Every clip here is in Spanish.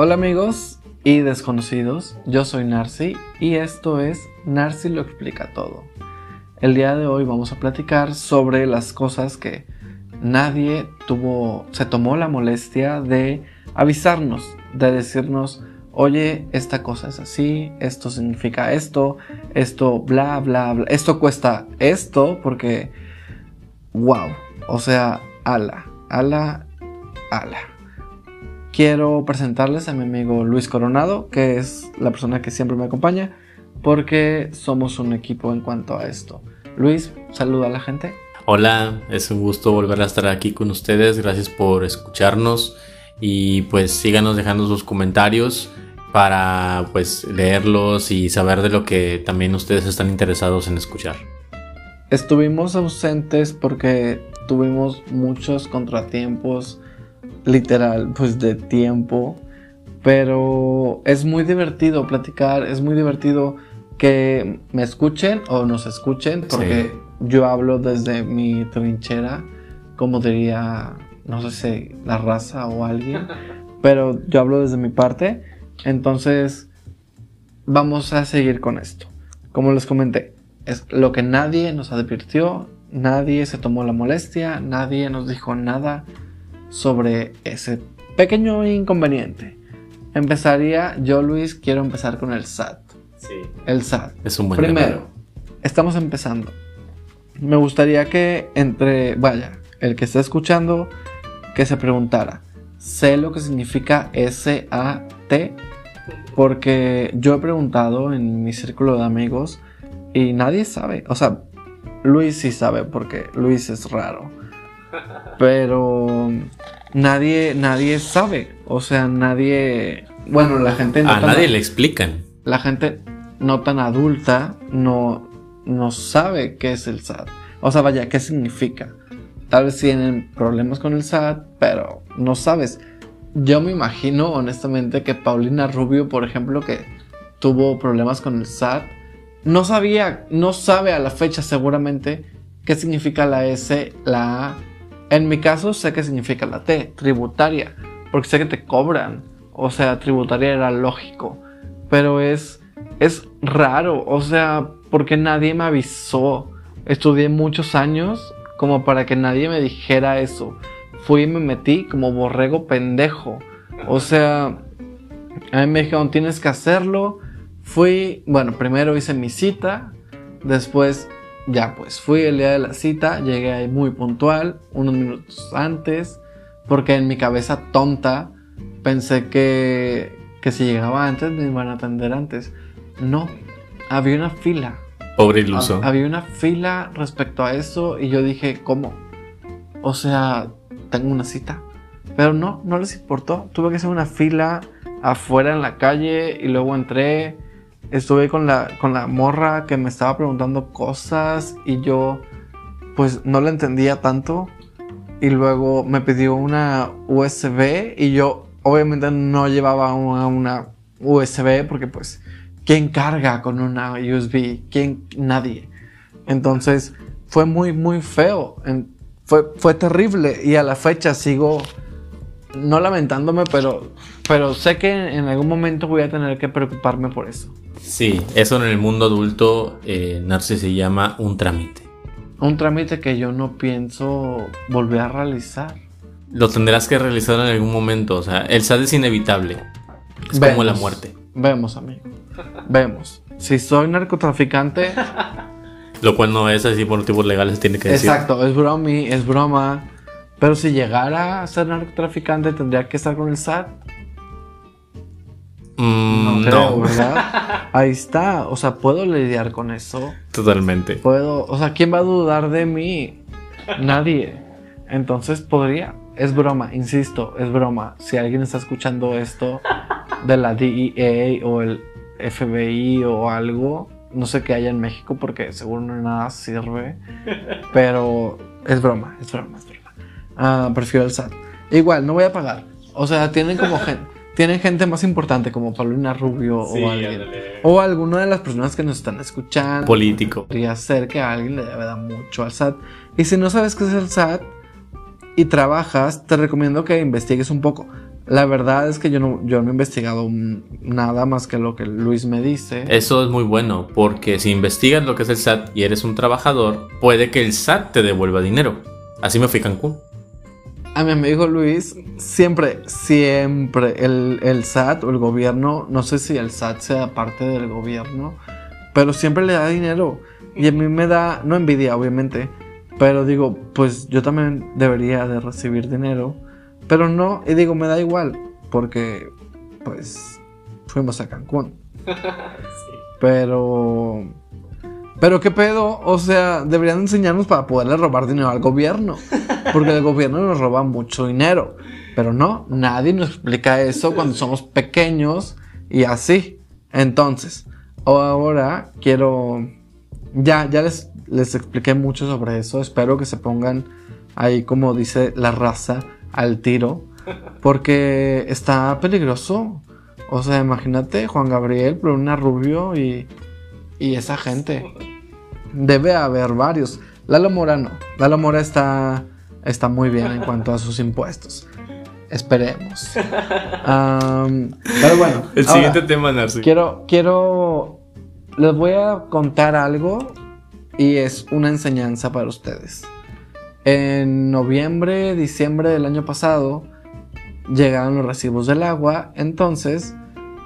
Hola amigos y desconocidos, yo soy Narci y esto es Narci lo explica todo. El día de hoy vamos a platicar sobre las cosas que nadie tuvo, se tomó la molestia de avisarnos, de decirnos, oye, esta cosa es así, esto significa esto, esto, bla, bla, bla, esto cuesta esto, porque, wow, o sea, ala, ala, ala. Quiero presentarles a mi amigo Luis Coronado, que es la persona que siempre me acompaña, porque somos un equipo en cuanto a esto. Luis, saluda a la gente. Hola, es un gusto volver a estar aquí con ustedes. Gracias por escucharnos y pues síganos dejando sus comentarios para pues leerlos y saber de lo que también ustedes están interesados en escuchar. Estuvimos ausentes porque tuvimos muchos contratiempos literal, pues de tiempo. Pero es muy divertido platicar, es muy divertido que me escuchen o nos escuchen, porque yo hablo desde mi trinchera, como diría, no sé si la raza o alguien, pero yo hablo desde mi parte. Entonces, vamos a seguir con esto. Como les comenté, es lo que nadie nos advirtió, nadie se tomó la molestia, nadie nos dijo nada sobre ese pequeño inconveniente. Empezaría, yo Luis, quiero empezar con el SAT. Sí. El SAT. Es un buen Primero, estamos empezando. Me gustaría que entre, vaya, el que está escuchando, que se preguntara, sé lo que significa S-A-T, porque yo he preguntado en mi círculo de amigos y nadie sabe. O sea, Luis sí sabe porque Luis es raro. Pero nadie, nadie sabe. O sea, nadie. Bueno, la gente no. A nadie le explican. La gente no tan adulta no, no sabe qué es el SAT. O sea, vaya, qué significa. Tal vez tienen problemas con el SAT, pero no sabes. Yo me imagino, honestamente, que Paulina Rubio, por ejemplo, que tuvo problemas con el SAT, no sabía, no sabe a la fecha seguramente qué significa la S, la A en mi caso sé qué significa la T, tributaria, porque sé que te cobran. O sea, tributaria era lógico. Pero es, es raro, o sea, porque nadie me avisó. Estudié muchos años como para que nadie me dijera eso. Fui y me metí como borrego pendejo. O sea, a mí me dijeron, tienes que hacerlo. Fui, bueno, primero hice mi cita, después ya pues fui el día de la cita, llegué ahí muy puntual, unos minutos antes, porque en mi cabeza tonta pensé que, que si llegaba antes me iban a atender antes. No, había una fila. Pobre iluso. Había una fila respecto a eso y yo dije, ¿cómo? O sea, tengo una cita. Pero no, no les importó. Tuve que hacer una fila afuera en la calle y luego entré estuve con la, con la morra que me estaba preguntando cosas y yo pues no la entendía tanto. Y luego me pidió una USB y yo obviamente no llevaba una, una USB porque pues, ¿quién carga con una USB? ¿Quién? Nadie. Entonces fue muy, muy feo. Fue, fue terrible y a la fecha sigo no lamentándome, pero, pero sé que en algún momento voy a tener que preocuparme por eso. Sí, eso en el mundo adulto, eh, Narci se llama un trámite. Un trámite que yo no pienso volver a realizar. Lo tendrás que realizar en algún momento, o sea, el SAT es inevitable. Es como la muerte. Vemos, amigo. Vemos. Si soy narcotraficante. Lo cual no es así por motivos legales, tiene que decir. Exacto, es broma, es broma. Pero si llegara a ser narcotraficante, tendría que estar con el SAT. Mm, no, ¿verdad? Ahí está. O sea, puedo lidiar con eso. Totalmente. Puedo. O sea, ¿quién va a dudar de mí? Nadie. Entonces podría. Es broma, insisto, es broma. Si alguien está escuchando esto de la DEA o el FBI o algo, no sé qué haya en México porque seguro no nada sirve. Pero es broma, es broma, es broma. Ah, prefiero el SAT. Igual, no voy a pagar. O sea, tienen como gente. Tienen gente más importante como Paulina Rubio o alguien. O alguna de las personas que nos están escuchando. Político. Podría ser que a alguien le debe dar mucho al SAT. Y si no sabes qué es el SAT y trabajas, te recomiendo que investigues un poco. La verdad es que yo no, yo no he investigado nada más que lo que Luis me dice. Eso es muy bueno, porque si investigas lo que es el SAT y eres un trabajador, puede que el SAT te devuelva dinero. Así me fui a Cancún. A mi amigo Luis, siempre, siempre el, el SAT o el gobierno, no sé si el SAT sea parte del gobierno, pero siempre le da dinero. Y a mí me da, no envidia, obviamente, pero digo, pues yo también debería de recibir dinero pero no, y digo, me da igual, porque pues fuimos a Cancún. Pero... Pero qué pedo, o sea, deberían enseñarnos para poderle robar dinero al gobierno, porque el gobierno nos roba mucho dinero. Pero no, nadie nos explica eso cuando somos pequeños y así. Entonces, ahora quiero... Ya, ya les, les expliqué mucho sobre eso, espero que se pongan ahí como dice la raza al tiro porque está peligroso. O sea, imagínate Juan Gabriel, una Rubio y, y esa gente. Debe haber varios. Lalo Mora no. Lalo Mora está, está muy bien en cuanto a sus impuestos. Esperemos. pero bueno. El siguiente tema, Narci. Quiero, quiero. Les voy a contar algo y es una enseñanza para ustedes. En noviembre, diciembre del año pasado llegaron los recibos del agua, entonces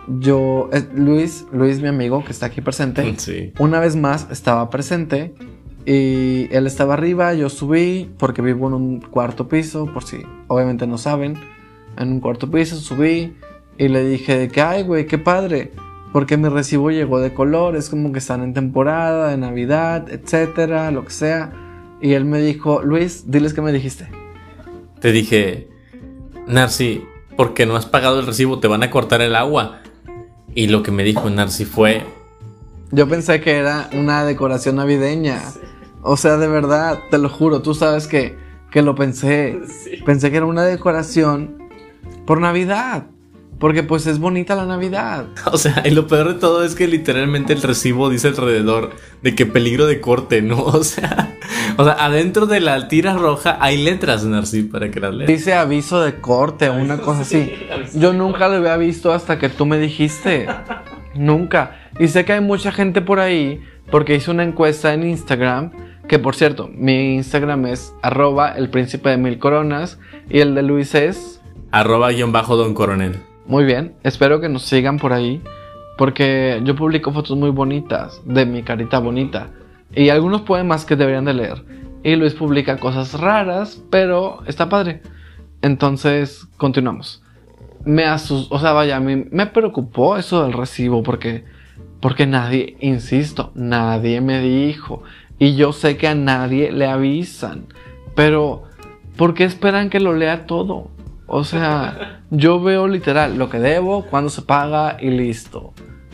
yo, eh, Luis, Luis mi amigo que está aquí presente, una vez más estaba presente y él estaba arriba, yo subí porque vivo en un cuarto piso, por si obviamente no saben, en un cuarto piso subí y le dije que, ay, güey, qué padre, porque mi recibo llegó de color, es como que están en temporada, de Navidad, etcétera, lo que sea. Y él me dijo, Luis, diles qué me dijiste. Te dije, Narci, porque no has pagado el recibo, te van a cortar el agua. Y lo que me dijo Narci fue... Yo pensé que era una decoración navideña. O sea, de verdad, te lo juro, tú sabes que, que lo pensé. Pensé que era una decoración por Navidad. Porque pues es bonita la Navidad. O sea, y lo peor de todo es que literalmente el recibo dice alrededor de que peligro de corte, ¿no? O sea, o sea, adentro de la tira roja hay letras, Narcí, para que las leas. Dice aviso de corte, una cosa así. Yo nunca lo había visto hasta que tú me dijiste. Nunca. Y sé que hay mucha gente por ahí, porque hice una encuesta en Instagram, que por cierto, mi Instagram es arroba el príncipe de mil coronas y el de Luis es... Arroba guion bajo don coronel. Muy bien, espero que nos sigan por ahí, porque yo publico fotos muy bonitas de mi carita bonita y algunos poemas que deberían de leer. Y Luis publica cosas raras, pero está padre. Entonces, continuamos. Me asustó, o sea, vaya, me preocupó eso del recibo porque porque nadie, insisto, nadie me dijo y yo sé que a nadie le avisan, pero ¿por qué esperan que lo lea todo? O sea, yo veo literal lo que debo, cuando se paga y listo.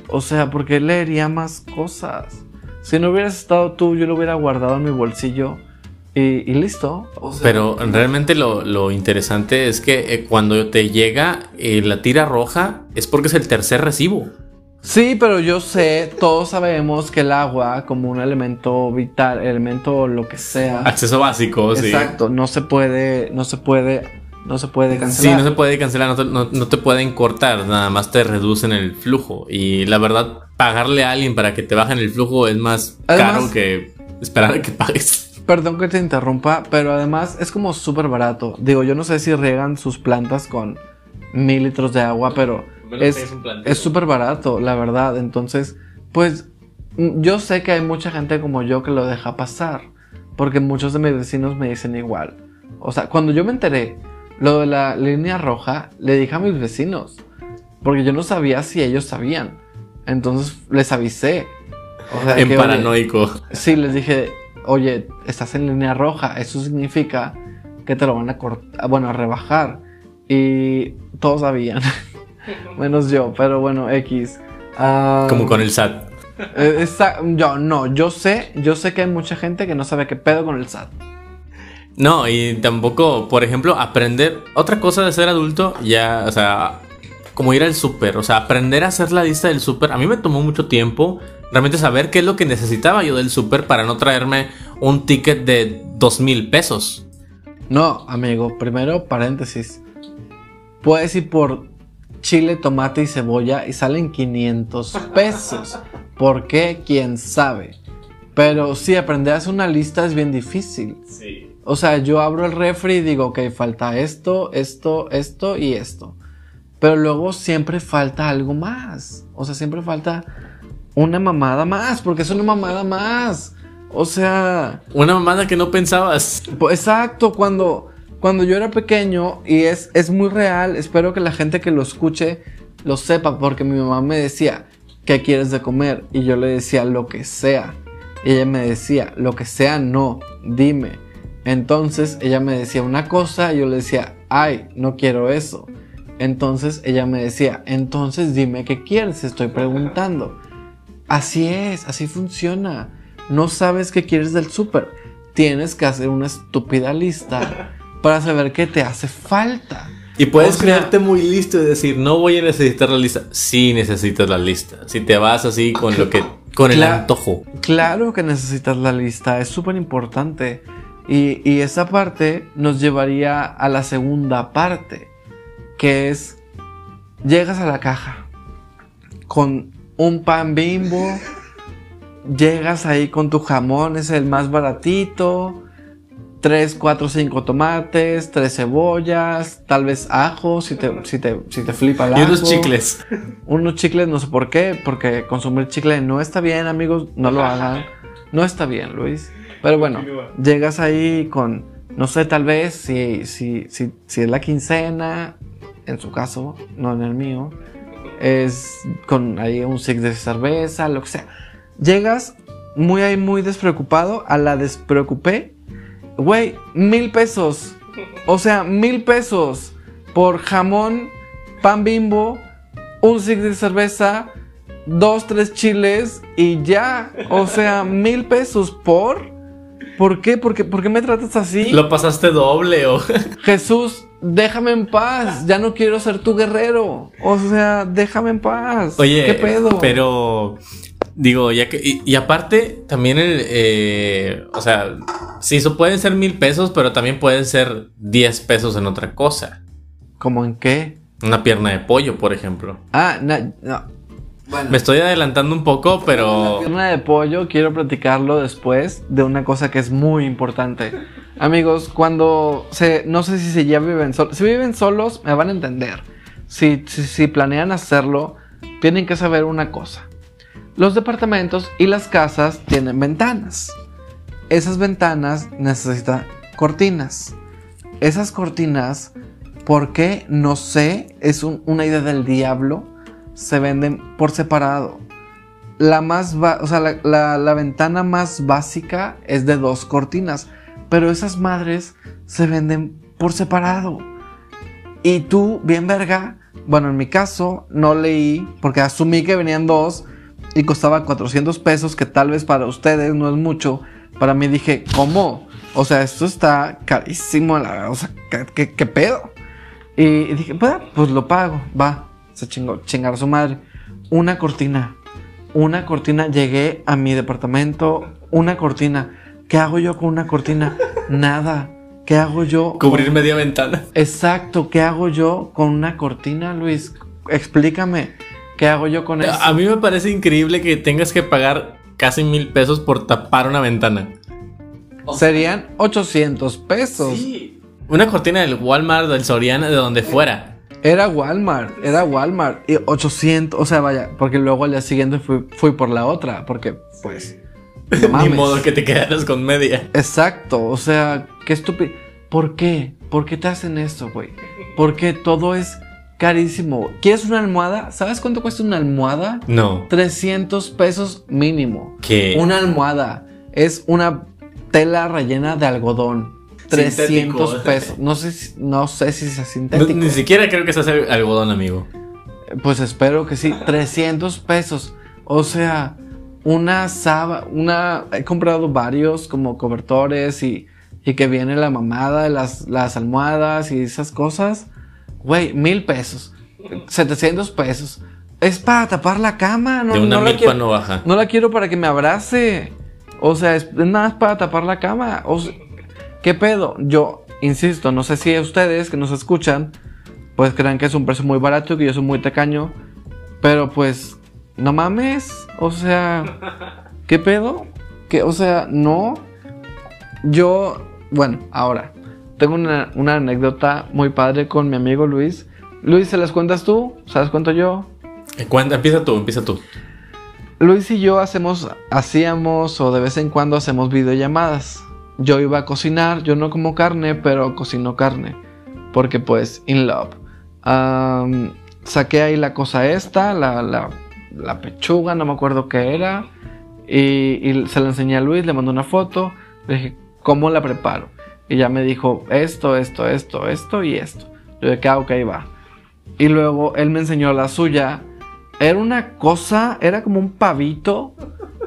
O sea, porque leería más cosas. Si no hubieras estado tú, yo lo hubiera guardado en mi bolsillo y, listo. Pero realmente lo, interesante es que eh, cuando te llega eh, la tira roja es porque es el tercer recibo. Sí, pero yo sé, todos sabemos que el agua, como un elemento vital, elemento lo que sea. Acceso básico, sí. Exacto, no se puede, no se puede no se puede cancelar. Sí, no se puede cancelar, no te, pueden cortar, nada más te reducen el flujo. Y la verdad, pagarle a alguien para que te bajen el flujo es más caro que esperar a que pagues. Perdón que te interrumpa, pero además es como súper barato. Digo, yo no sé si riegan sus plantas con mil litros de agua, pero es súper barato, la verdad. Entonces, pues yo sé que hay mucha gente como yo que lo deja pasar, porque muchos de mis vecinos me dicen igual. O sea, cuando yo me enteré lo de la línea roja le dije a mis vecinos, porque yo no sabía si ellos sabían. Entonces les avisé. en paranoico. sí, les dije, oye, estás en línea roja, eso significa que te lo van a cortar, bueno, a rebajar. Y todos sabían, menos yo, pero bueno, X. Como con el SAT. Eh, yo no, yo sé, yo sé que hay mucha gente que no sabe qué pedo con el SAT. No, y tampoco, por ejemplo, aprender. Otra cosa de ser adulto, ya, o sea, como ir al súper. O sea, aprender a hacer la lista del súper. A mí me tomó mucho tiempo realmente saber qué es lo que necesitaba yo del súper para no traerme un ticket de dos mil pesos. No, amigo, primero paréntesis. puedes ir por chile, tomate y cebolla y salen 500 pesos. ¿Por qué? ¿Quién sabe? Pero sí, aprender a hacer una lista es bien difícil. Sí. O sea, yo abro el refri y digo, ok, falta esto, esto, esto y esto. Pero luego siempre falta algo más. O sea, siempre falta una mamada más, porque es una mamada más. O sea, Una mamada que no pensabas. exacto, cuando, cuando yo era pequeño, y es, es muy real, espero que la gente que lo escuche lo sepa, porque mi mamá me decía, ¿qué quieres de comer? Y yo le decía, lo que sea. Y ella me decía, lo que sea, no, dime. Entonces ella me decía una cosa y yo le decía, ay, no quiero eso. Entonces ella me decía, entonces dime qué quieres, estoy preguntando. Así es, así funciona. No sabes qué quieres del súper. Tienes que hacer una estúpida lista para saber qué te hace falta. Y puedes O sea- creerte muy listo y decir, no voy a necesitar la lista. Sí necesitas la lista. Si te vas así con lo que, con el antojo. Claro que necesitas la lista, es súper importante. Y, y esa parte nos llevaría a la segunda parte, que es, llegas a la caja con un pan bimbo, llegas ahí con tu jamón, es el más baratito, 3, 4, 5 tomates, 3 cebollas, tal vez ajo, si te, si te, si te flipa el Y unos chicles. Unos chicles, no sé por qué, porque consumir chicle no está bien, amigos, no lo hagan. No está bien, Luis. Pero bueno, llegas ahí con, no sé, tal vez, si, si, si, si es la quincena, en su caso, no en el mío, es con ahí un six de cerveza, lo que sea. Llegas muy ahí, muy despreocupado, a la despreocupé, güey, mil pesos. O sea, mil pesos por jamón, pan bimbo, un six de cerveza, dos, tres chiles y ya. O sea, mil pesos por. ¿Por qué? ¿Por qué, ¿Por qué me tratas así? Lo pasaste doble o... Jesús, déjame en paz. Ya no quiero ser tu guerrero. O sea, déjame en paz. Oye, ¿qué pedo? Pero digo, ya que y, y aparte también el, eh, o sea, sí, eso pueden ser mil pesos, pero también pueden ser 10 pesos en otra cosa. ¿Cómo en qué? Una pierna de pollo, por ejemplo. Ah, no. Bueno. Me estoy adelantando un poco, La pero pierna de pollo, quiero platicarlo después de una cosa que es muy importante. Amigos, cuando se, no sé si se ya viven solos, si viven solos me van a entender. Si, si, si planean hacerlo, tienen que saber una cosa. Los departamentos y las casas tienen ventanas. Esas ventanas necesitan cortinas. Esas cortinas, ¿por qué? No sé, es un- una idea del diablo. Se venden por separado. La más o sea, la, la- ventana más básica es de dos cortinas, pero esas madres se venden por separado. Y tú, bien verga, bueno, en mi caso no leí porque asumí que venían dos y costaba 400 pesos, que tal vez para ustedes no es mucho. Para mí dije, ¿cómo? O sea, esto está carísimo, la, o sea, ¿qué, qué- qué pedo? Y dije, pues, pues lo pago, va, se chingó, chingar a su madre. Una cortina, una cortina, llegué a mi departamento, una cortina. ¿Qué hago yo con una cortina? Nada. ¿Qué hago yo? cubrir media ventana. Exacto, ¿qué hago yo con una cortina, Luis? Explícame, ¿qué hago yo con eso? A mí me parece increíble que tengas que pagar casi mil pesos por tapar una ventana. Serían 800 pesos. Una cortina del Walmart, del Soriana, de donde fuera. Era Walmart, era Walmart. Y 800, o sea, vaya, porque luego al día siguiente fui, fui por la otra, porque pues... no Ni modo que te quedaras con media. Exacto, o sea, qué estúpido. ¿Por qué? ¿Por qué te hacen esto, güey? Porque todo es carísimo. ¿Quieres una almohada? ¿Sabes cuánto cuesta una almohada? No. 300 pesos mínimo. ¿Qué? Una almohada es una tela rellena de algodón. 300 Sintético. pesos. No sé, si- no sé si es No, sintético. ni siquiera creo que se hace algodón, amigo. Pues espero que sí. 300 pesos. O sea, una sábana, una... He comprado varios como cobertores y, y que viene la mamada de las, las almohadas y esas cosas. Güey, mil pesos. 700 pesos. Es para tapar la cama. No, de una no la milpa quiero- no baja. no la quiero para que me abrace. O sea, es nada más para tapar la cama. O sea, ¿Qué pedo? Yo, insisto, no sé si ustedes que nos escuchan pues crean que es un precio muy barato y que yo soy muy tacaño. Pero pues, no mames. O sea, ¿qué pedo? Que, o sea, no. Yo, bueno, ahora, tengo una, una anécdota muy padre con mi amigo Luis. Luis, ¿se las cuentas tú? ¿Se las cuento yo? Eh, cuenta- empieza tú, empieza tú. Luis y yo hacemos, hacíamos o de vez en cuando hacemos videollamadas. Yo iba a cocinar, yo no como carne, pero cocino carne. Porque pues, in love. Am, saqué ahí la cosa esta, la, la, la pechuga, no me acuerdo qué era. Y, y se la enseñé a Luis, le mandé una foto. Le dije, ¿cómo la preparo? Y ya me dijo, esto, esto, esto, esto y esto. Yo dije, ah, ok, va. Y luego él me enseñó la suya. Era una cosa, era como un pavito,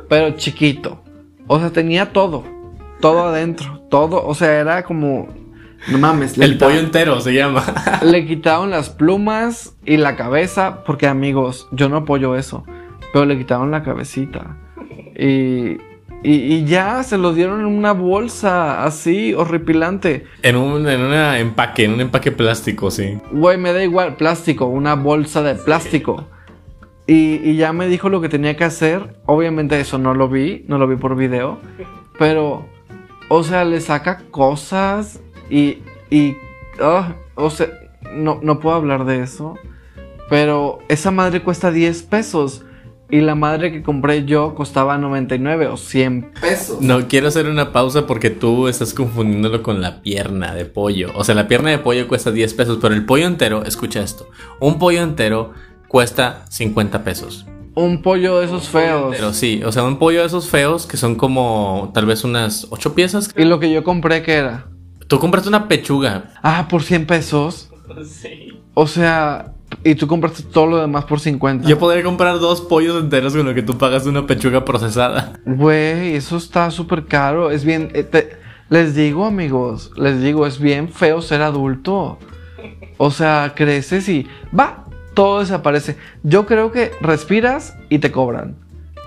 pero chiquito. O sea, tenía todo. Todo adentro. Todo, o sea, era como... No mames. le El quitaron- pollo entero se llama. Le quitaron las plumas y la cabeza, porque amigos, yo no apoyo eso. Pero le quitaron la cabecita. Y, y, y ya se lo dieron en una bolsa así, horripilante. en un en una empaque, en un empaque plástico, sí. Güey, me da igual, plástico, una bolsa de plástico. Y, y ya me dijo lo que tenía que hacer. Obviamente eso no lo vi, no lo vi por video. Pero, o sea, le saca cosas y... y ah, o sea, no, no puedo hablar de eso. Pero esa madre cuesta 10 pesos. Y la madre que compré yo costaba 99 o 100 pesos. No, quiero hacer una pausa porque tú estás confundiéndolo con la pierna de pollo. O sea, la pierna de pollo cuesta 10 pesos, pero el pollo entero, escucha esto, un pollo entero cuesta 50 pesos. Un pollo de esos feos. Pero sí, o sea, un pollo de esos feos que son como tal vez unas 8 piezas. Y lo que yo compré, ¿qué era? Tú compraste una pechuga. Ah, por 100 pesos. Sí. O sea, y tú compraste todo lo demás por 50. Yo podría comprar dos pollos enteros con lo que tú pagas de una pechuga procesada. Güey, eso está súper caro. Es bien. eh, te- les digo, amigos, les digo, es bien feo ser adulto. O sea, creces y va, todo desaparece. Yo creo que respiras y te cobran.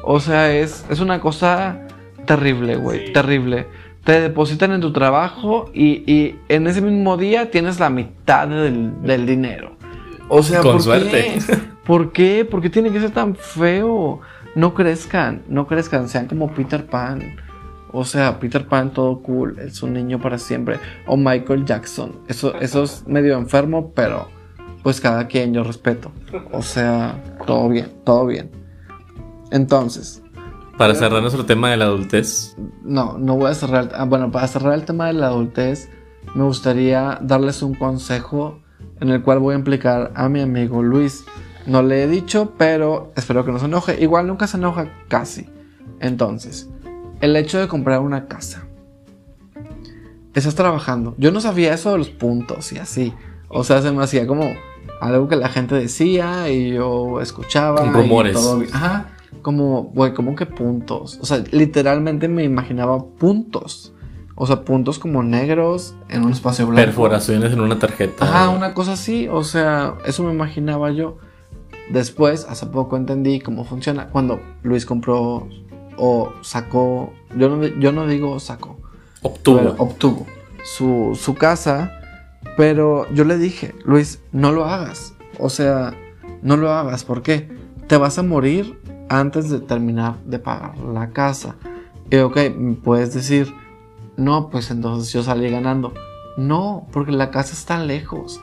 O sea, es, es una cosa terrible, güey, terrible. Te depositan en tu trabajo y, y en ese mismo día tienes la mitad del, del dinero. O sea, Con ¿por suerte. qué? ¿Por qué? ¿Por qué tiene que ser tan feo? No crezcan, no crezcan, sean como Peter Pan. O sea, Peter Pan todo cool, es un niño para siempre. O Michael Jackson. Eso, eso es medio enfermo, pero pues cada quien yo respeto. O sea, todo bien, todo bien. Entonces, Para cerrar nuestro tema de la adultez. no, no voy a cerrar. ah, bueno, para cerrar el tema de la adultez, me gustaría darles un consejo en el cual voy a implicar a mi amigo Luis. No le he dicho, pero espero que no se enoje. Igual nunca se enoja casi. Entonces, el hecho de comprar una casa. Estás trabajando. Yo no sabía eso de los puntos y así. O sea, se me hacía como algo que la gente decía y yo escuchaba. Con y rumores. todo. Ajá. Como, güey, como que puntos. O sea, literalmente me imaginaba puntos. O sea, puntos como negros en un espacio blanco. Perforaciones en una tarjeta. Ajá, una cosa así. O sea, eso me imaginaba yo. Después, hace poco entendí cómo funciona. Cuando Luis compró o sacó. Yo no, yo no digo sacó. Obtuvo. obtuvo su, su casa. Pero yo le dije, Luis, no lo hagas. O sea, no lo hagas. ¿Por qué? Te vas a morir antes de terminar de pagar la casa. Y ok, puedes decir, no, pues entonces yo salí ganando. No, porque la casa está lejos.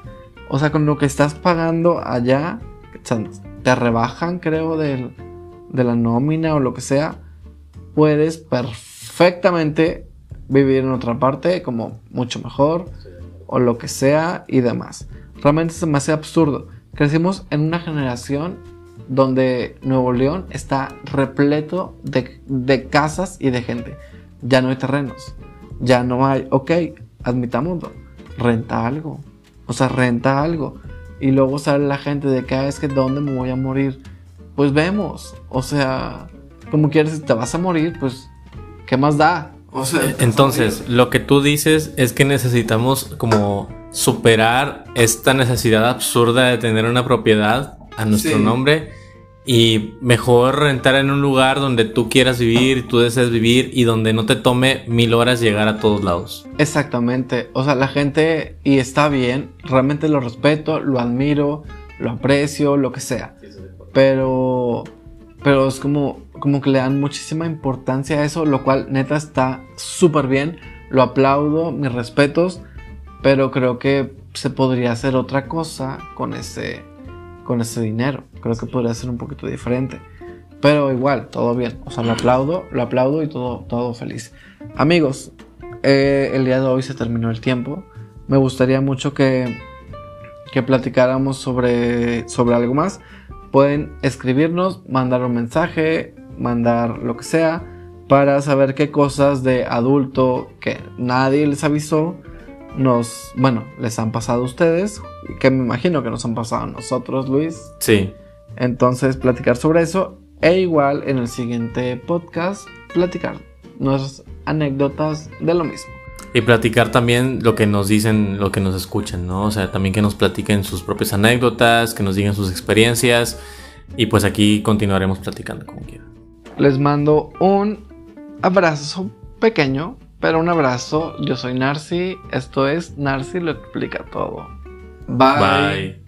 O sea, con lo que estás pagando allá, te rebajan, creo, del- de la nómina o lo que sea. Puedes perfectamente vivir en otra parte como mucho mejor o lo que sea y demás. Realmente me hace absurdo. Crecimos en una generación donde Nuevo León está repleto de, de casas y de gente. Ya no hay terrenos. Ya no hay, ok, admitámoslo, renta algo. O sea, renta algo. Y luego sale la gente de que "Ah, es que dónde me voy a morir. Pues vemos. O sea, como quieres, te vas a morir, pues, ¿qué más da? O sea, a Entonces, lo que tú dices es que necesitamos como superar esta necesidad absurda de tener una propiedad a nuestro Sí. nombre Y mejor rentar en un lugar donde tú quieras vivir, tú desees vivir y donde no te tome mil horas llegar a todos lados. Exactamente. O sea, la gente, y está bien, realmente lo respeto, lo admiro, lo aprecio, lo que sea. Pero, pero es como, como que le dan muchísima importancia a eso, lo cual neta está súper bien. Lo aplaudo, mis respetos, pero creo que se podría hacer otra cosa con ese, con ese dinero. Creo que podría ser un poquito diferente. Pero igual, todo bien. O sea, lo aplaudo, lo aplaudo y todo, todo feliz. Amigos, eh, el día de hoy se terminó el tiempo. Me gustaría mucho que, que platicáramos sobre, sobre algo más. Pueden escribirnos, mandar un mensaje, mandar lo que sea, para saber qué cosas de adulto que nadie les avisó nos, bueno, les han pasado a ustedes, que me imagino que nos han pasado a nosotros, Luis. Sí. Entonces, platicar sobre eso e igual en el siguiente podcast platicar nuestras anécdotas de lo mismo. Y platicar también lo que nos dicen, lo que nos escuchan, ¿no? O sea, también que nos platiquen sus propias anécdotas, que nos digan sus experiencias. Y pues aquí continuaremos platicando como quieran. Les mando un abrazo pequeño pero un abrazo, yo soy Narci, esto es Narci lo explica todo. Bye. Bye.